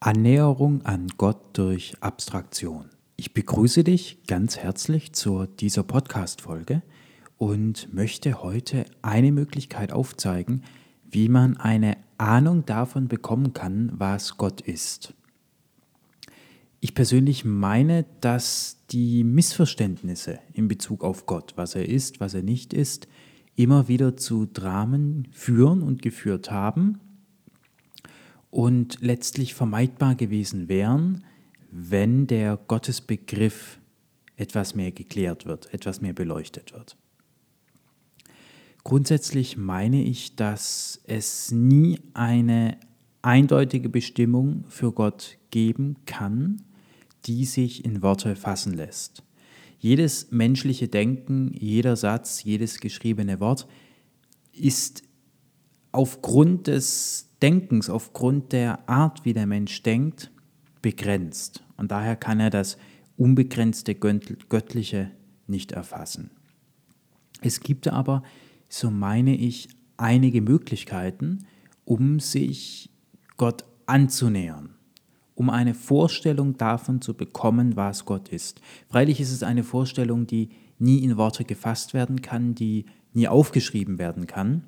Annäherung an Gott durch Abstraktion. Ich begrüße dich ganz herzlich zu dieser Podcast-Folge und möchte heute eine Möglichkeit aufzeigen, wie man eine Ahnung davon bekommen kann, was Gott ist. Ich persönlich meine, dass die Missverständnisse in Bezug auf Gott, was er ist, was er nicht ist, immer wieder zu Dramen führen und geführt haben und letztlich vermeidbar gewesen wären, wenn der Gottesbegriff etwas mehr geklärt wird, etwas mehr beleuchtet wird. Grundsätzlich meine ich, dass es nie eine eindeutige Bestimmung für Gott geben kann, die sich in Worte fassen lässt. Jedes menschliche Denken, jeder Satz, jedes geschriebene Wort ist aufgrund des Denkens, aufgrund der Art, wie der Mensch denkt, begrenzt. Und daher kann er das unbegrenzte Göttliche nicht erfassen. Es gibt aber, so meine ich, einige Möglichkeiten, um sich Gott anzunähern, um eine Vorstellung davon zu bekommen, was Gott ist. Freilich ist es eine Vorstellung, die nie in Worte gefasst werden kann, die nie aufgeschrieben werden kann,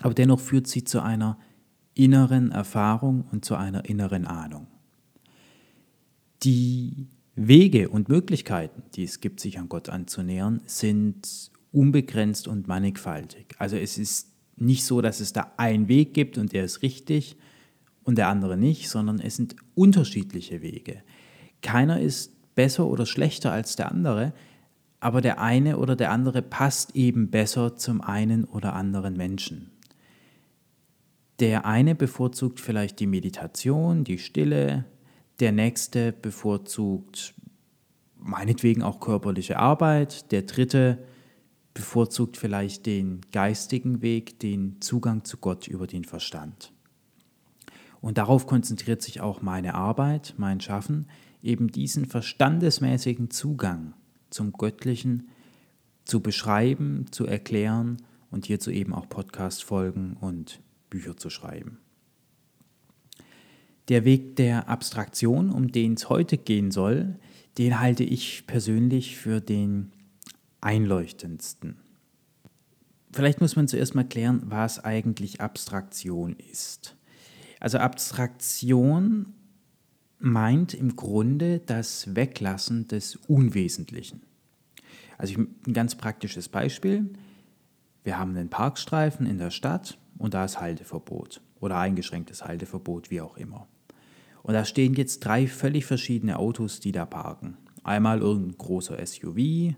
aber dennoch führt sie zu einer inneren Erfahrung und zu einer inneren Ahnung. Die Wege und Möglichkeiten, die es gibt, sich an Gott anzunähern, sind unbegrenzt und mannigfaltig. Also es ist nicht so, dass es da einen Weg gibt und der ist richtig und der andere nicht, sondern es sind unterschiedliche Wege. Keiner ist besser oder schlechter als der andere, aber der eine oder der andere passt eben besser zum einen oder anderen Menschen. Der eine bevorzugt vielleicht die Meditation, die Stille, der nächste bevorzugt meinetwegen auch körperliche Arbeit, der dritte bevorzugt vielleicht den geistigen Weg, den Zugang zu Gott über den Verstand. Und darauf konzentriert sich auch meine Arbeit, mein Schaffen, eben diesen verstandesmäßigen Zugang zum Göttlichen zu beschreiben, zu erklären und hierzu eben auch Podcast-Folgen und Bücher zu schreiben. Der Weg der Abstraktion, um den es heute gehen soll, den halte ich persönlich für den einleuchtendsten. Vielleicht muss man zuerst mal klären, was eigentlich Abstraktion ist. Also Abstraktion meint im Grunde das Weglassen des Unwesentlichen. Also ein ganz praktisches Beispiel. Wir haben einen Parkstreifen in der Stadt und da ist Halteverbot oder eingeschränktes Halteverbot, wie auch immer. Und da stehen jetzt drei völlig verschiedene Autos, die da parken. Einmal irgendein großer SUV,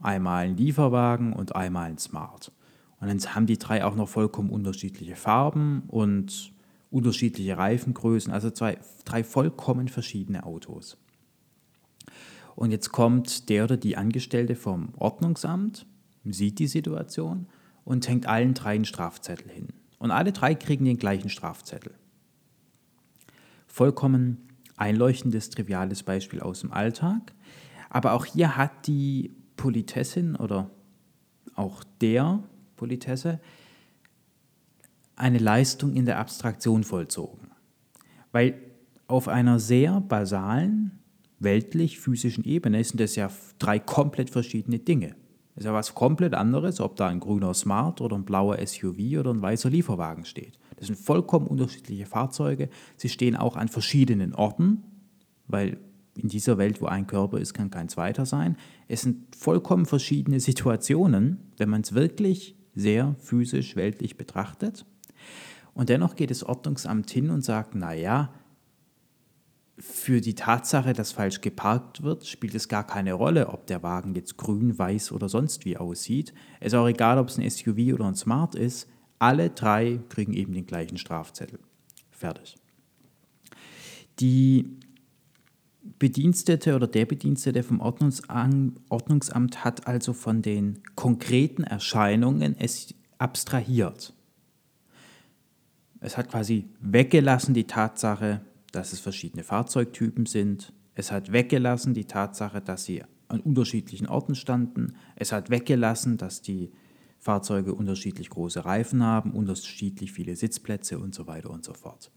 einmal ein Lieferwagen und einmal ein Smart. Und dann haben die drei auch noch vollkommen unterschiedliche Farben und unterschiedliche Reifengrößen, also zwei, drei vollkommen verschiedene Autos. Und jetzt kommt der oder die Angestellte vom Ordnungsamt, sieht die Situation und hängt allen drei einen Strafzettel hin. Und alle drei kriegen den gleichen Strafzettel. Vollkommen einleuchtendes, triviales Beispiel aus dem Alltag. Aber auch hier hat die Politessin oder auch der Politesse eine Leistung in der Abstraktion vollzogen. Weil auf einer sehr basalen, weltlich-physischen Ebene sind das ja drei komplett verschiedene Dinge. Ist ja was komplett anderes, ob da ein grüner Smart oder ein blauer SUV oder ein weißer Lieferwagen steht. Das sind vollkommen unterschiedliche Fahrzeuge. Sie stehen auch an verschiedenen Orten, weil in dieser Welt, wo ein Körper ist, kann kein zweiter sein. Es sind vollkommen verschiedene Situationen, wenn man es wirklich sehr physisch, weltlich betrachtet. Und dennoch geht das Ordnungsamt hin und sagt, naja, für die Tatsache, dass falsch geparkt wird, spielt es gar keine Rolle, ob der Wagen jetzt grün, weiß oder sonst wie aussieht. Es ist auch egal, ob es ein SUV oder ein Smart ist. Alle drei kriegen eben den gleichen Strafzettel. Fertig. Die Bedienstete oder der Bedienstete vom Ordnungsamt hat also von den konkreten Erscheinungen es abstrahiert. Es hat quasi weggelassen die Tatsache, dass es verschiedene Fahrzeugtypen sind. Es hat weggelassen die Tatsache, dass sie an unterschiedlichen Orten standen. Es hat weggelassen, dass die Fahrzeuge unterschiedlich große Reifen haben, unterschiedlich viele Sitzplätze und so weiter und so fort.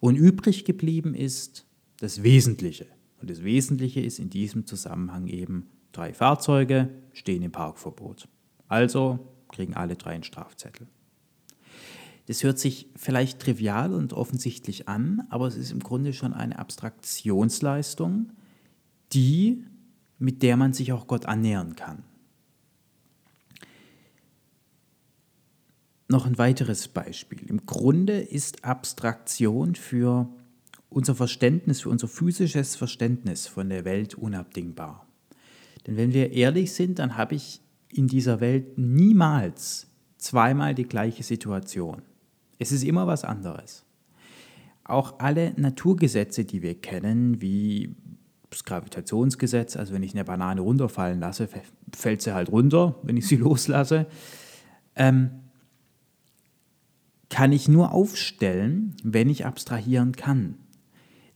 Und übrig geblieben ist das Wesentliche. Und das Wesentliche ist in diesem Zusammenhang eben, drei Fahrzeuge stehen im Parkverbot. Also kriegen alle drei einen Strafzettel. Das hört sich vielleicht trivial und offensichtlich an, aber es ist im Grunde schon eine Abstraktionsleistung, die, mit der man sich auch Gott annähern kann. Noch ein weiteres Beispiel. Im Grunde ist Abstraktion für unser Verständnis, für unser physisches Verständnis von der Welt unabdingbar. Denn wenn wir ehrlich sind, dann habe ich in dieser Welt niemals zweimal die gleiche Situation. Es ist immer was anderes. Auch alle Naturgesetze, die wir kennen, wie das Gravitationsgesetz, also wenn ich eine Banane runterfallen lasse, fällt sie halt runter, wenn ich sie loslasse, ähm, kann ich nur aufstellen, wenn ich abstrahieren kann.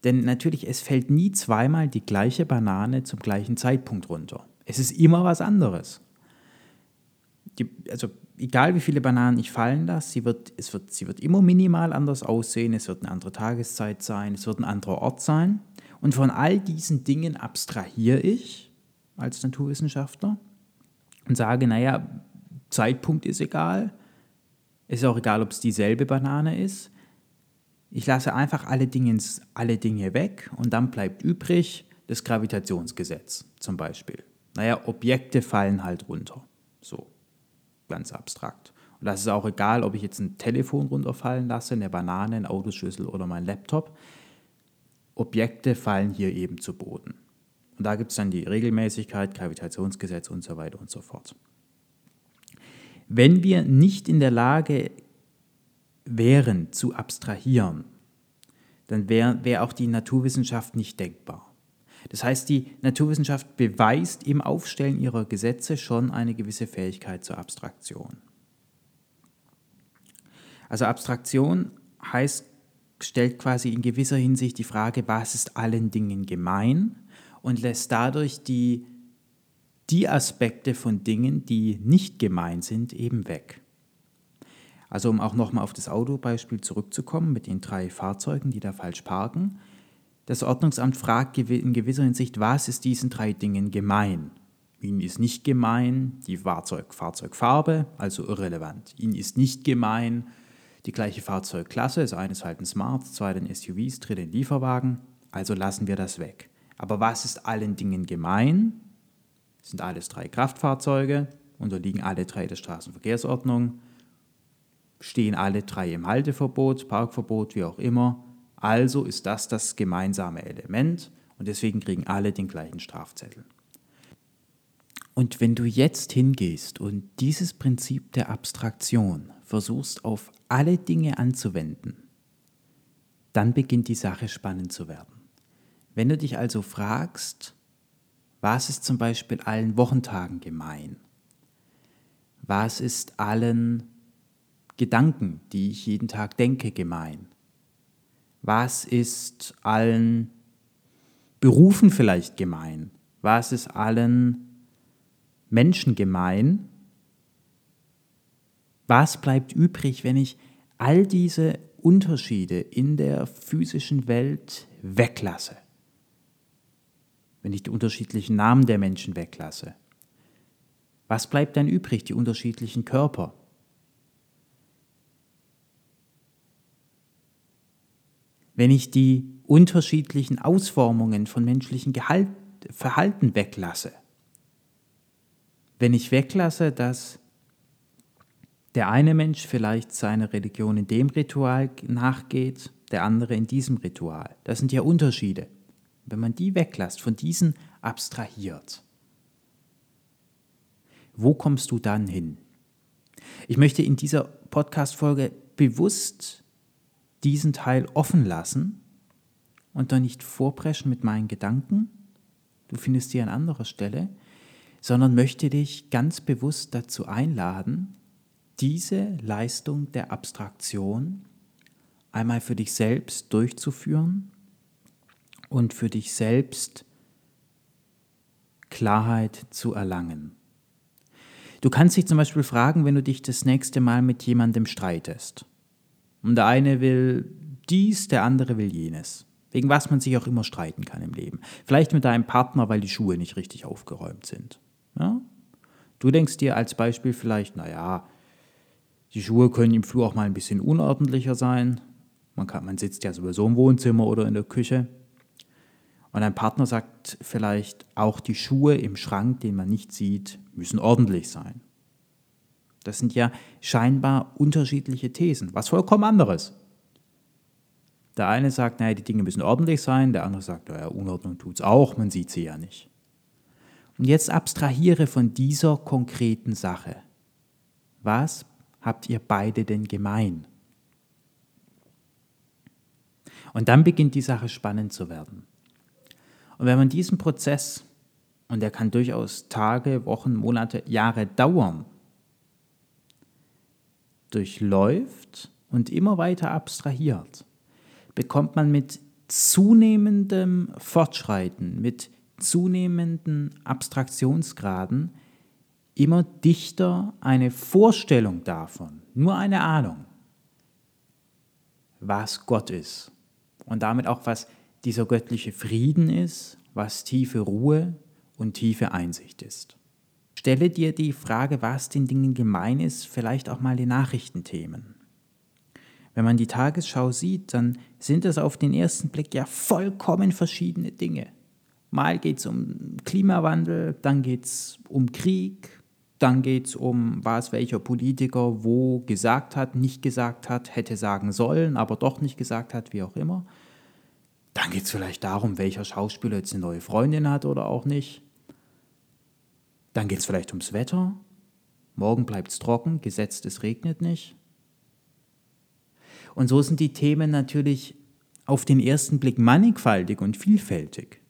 Denn natürlich, es fällt nie zweimal die gleiche Banane zum gleichen Zeitpunkt runter. Es ist immer was anderes. Die, also egal wie viele Bananen ich fallen lasse, sie wird, es wird, sie wird immer minimal anders aussehen, es wird eine andere Tageszeit sein, es wird ein anderer Ort sein. Und von all diesen Dingen abstrahiere ich als Naturwissenschaftler und sage, naja, Zeitpunkt ist egal, es ist auch egal, ob es dieselbe Banane ist. Ich lasse einfach alle Dinge, alle Dinge weg und dann bleibt übrig das Gravitationsgesetz zum Beispiel. Naja, Objekte fallen halt runter. So ganz abstrakt. Und das ist auch egal, ob ich jetzt ein Telefon runterfallen lasse, eine Banane, ein Autoschlüssel oder mein Laptop. Objekte fallen hier eben zu Boden. Und da gibt es dann die Regelmäßigkeit, Gravitationsgesetz und so weiter und so fort. Wenn wir nicht in der Lage wären zu abstrahieren, dann wäre wär auch die Naturwissenschaft nicht denkbar. Das heißt, die Naturwissenschaft beweist im Aufstellen ihrer Gesetze schon eine gewisse Fähigkeit zur Abstraktion. Also Abstraktion heißt, stellt quasi in gewisser Hinsicht die Frage, was ist allen Dingen gemein und lässt dadurch die, die Aspekte von Dingen, die nicht gemein sind, eben weg. Also um auch nochmal auf das Autobeispiel zurückzukommen mit den drei Fahrzeugen, die da falsch parken. Das Ordnungsamt fragt in gewisser Hinsicht, was ist diesen drei Dingen gemein? Ihnen ist nicht gemein die Fahrzeug Fahrzeugfarbe, also irrelevant. Ihnen ist nicht gemein die gleiche Fahrzeugklasse, also eines halt ein Smart, zweite ein SUVs, dritte ein Lieferwagen, also lassen wir das weg. Aber was ist allen Dingen gemein? Sind alles drei Kraftfahrzeuge, unterliegen alle drei der Straßenverkehrsordnung, stehen alle drei im Halteverbot, Parkverbot, wie auch immer also ist das das gemeinsame Element und deswegen kriegen alle den gleichen Strafzettel. Und wenn du jetzt hingehst und dieses Prinzip der Abstraktion versuchst auf alle Dinge anzuwenden, dann beginnt die Sache spannend zu werden. Wenn du dich also fragst, was ist zum Beispiel allen Wochentagen gemein? Was ist allen Gedanken, die ich jeden Tag denke, gemein? Was ist allen Berufen vielleicht gemein? Was ist allen Menschen gemein? Was bleibt übrig, wenn ich all diese Unterschiede in der physischen Welt weglasse? Wenn ich die unterschiedlichen Namen der Menschen weglasse? Was bleibt dann übrig? Die unterschiedlichen Körper, wenn ich die unterschiedlichen Ausformungen von menschlichen Gehalt, Verhalten weglasse. Wenn ich weglasse, dass der eine Mensch vielleicht seiner Religion in dem Ritual nachgeht, der andere in diesem Ritual. Das sind ja Unterschiede. Wenn man die weglässt, von diesen abstrahiert, wo kommst du dann hin? Ich möchte in dieser Podcast-Folge bewusst diesen Teil offen lassen und dann nicht vorpreschen mit meinen Gedanken, du findest sie an anderer Stelle, sondern möchte dich ganz bewusst dazu einladen, diese Leistung der Abstraktion einmal für dich selbst durchzuführen und für dich selbst Klarheit zu erlangen. Du kannst dich zum Beispiel fragen, wenn du dich das nächste Mal mit jemandem streitest. Und der eine will dies, der andere will jenes. Wegen was man sich auch immer streiten kann im Leben. Vielleicht mit deinem Partner, weil die Schuhe nicht richtig aufgeräumt sind. Ja? Du denkst dir als Beispiel vielleicht, naja, die Schuhe können im Flur auch mal ein bisschen unordentlicher sein. Man, kann, man sitzt ja sowieso im Wohnzimmer oder in der Küche. Und dein Partner sagt vielleicht, auch die Schuhe im Schrank, den man nicht sieht, müssen ordentlich sein. Das sind ja scheinbar unterschiedliche Thesen, was vollkommen anderes. Der eine sagt, naja, die Dinge müssen ordentlich sein, der andere sagt, naja, Unordnung tut es auch, man sieht sie ja nicht. Und jetzt abstrahiere von dieser konkreten Sache. Was habt ihr beide denn gemein? Und dann beginnt die Sache spannend zu werden. Und wenn man diesen Prozess, und der kann durchaus Tage, Wochen, Monate, Jahre dauern, durchläuft und immer weiter abstrahiert, bekommt man mit zunehmendem Fortschreiten, mit zunehmenden Abstraktionsgraden immer dichter eine Vorstellung davon, nur eine Ahnung, was Gott ist und damit auch was dieser göttliche Frieden ist, was tiefe Ruhe und tiefe Einsicht ist. Stelle dir die Frage, was den Dingen gemein ist, vielleicht auch mal die Nachrichtenthemen. Wenn man die Tagesschau sieht, dann sind es auf den ersten Blick ja vollkommen verschiedene Dinge. Mal geht es um Klimawandel, dann geht es um Krieg, dann geht es um, was welcher Politiker wo gesagt hat, nicht gesagt hat, hätte sagen sollen, aber doch nicht gesagt hat, wie auch immer. Dann geht es vielleicht darum, welcher Schauspieler jetzt eine neue Freundin hat oder auch nicht. Dann geht es vielleicht ums Wetter. Morgen bleibt es trocken, gesetzt, es regnet nicht. Und so sind die Themen natürlich auf den ersten Blick mannigfaltig und vielfältig.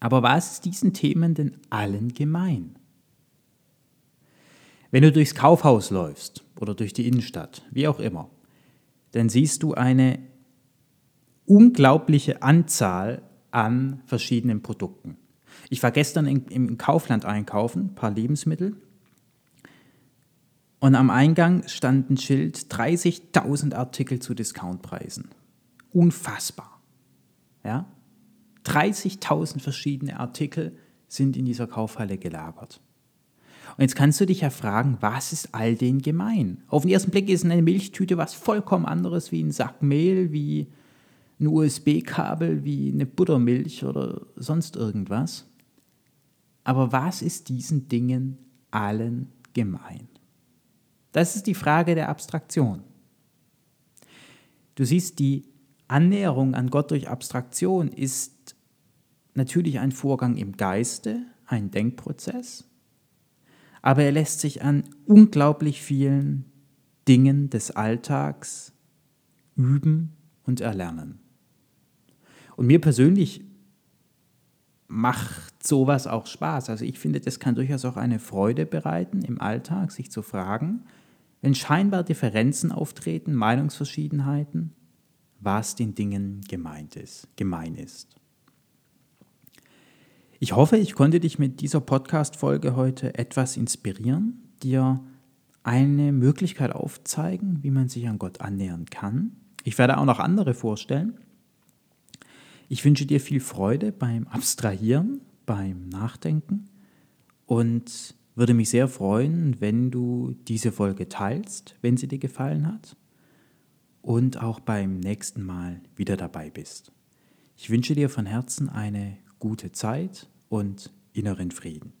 Aber was ist diesen Themen denn allen gemein? Wenn du durchs Kaufhaus läufst oder durch die Innenstadt, wie auch immer, dann siehst du eine unglaubliche Anzahl an verschiedenen Produkten. Ich war gestern in, im Kaufland einkaufen, ein paar Lebensmittel. Und am Eingang stand ein Schild 30.000 Artikel zu Discountpreisen. Unfassbar. Ja? 30.000 verschiedene Artikel sind in dieser Kaufhalle gelagert. Und jetzt kannst du dich ja fragen, was ist all denen gemein? Auf den ersten Blick ist eine Milchtüte was vollkommen anderes wie ein Sack Mehl, wie ein USB-Kabel, wie eine Buttermilch oder sonst irgendwas. Aber was ist diesen Dingen allen gemein? Das ist die Frage der Abstraktion. Du siehst, die Annäherung an Gott durch Abstraktion ist natürlich ein Vorgang im Geiste, ein Denkprozess, aber er lässt sich an unglaublich vielen Dingen des Alltags üben und erlernen. Und mir persönlich macht sowas auch Spaß. Also ich finde, das kann durchaus auch eine Freude bereiten im Alltag, sich zu fragen, wenn scheinbar Differenzen auftreten, Meinungsverschiedenheiten, was den Dingen gemeint ist, gemein ist. Ich hoffe, ich konnte dich mit dieser Podcast-Folge heute etwas inspirieren, dir eine Möglichkeit aufzeigen, wie man sich an Gott annähern kann. Ich werde auch noch andere vorstellen. Ich wünsche dir viel Freude beim Abstrahieren, beim Nachdenken und würde mich sehr freuen, wenn du diese Folge teilst, wenn sie dir gefallen hat und auch beim nächsten Mal wieder dabei bist. Ich wünsche dir von Herzen eine gute Zeit und inneren Frieden.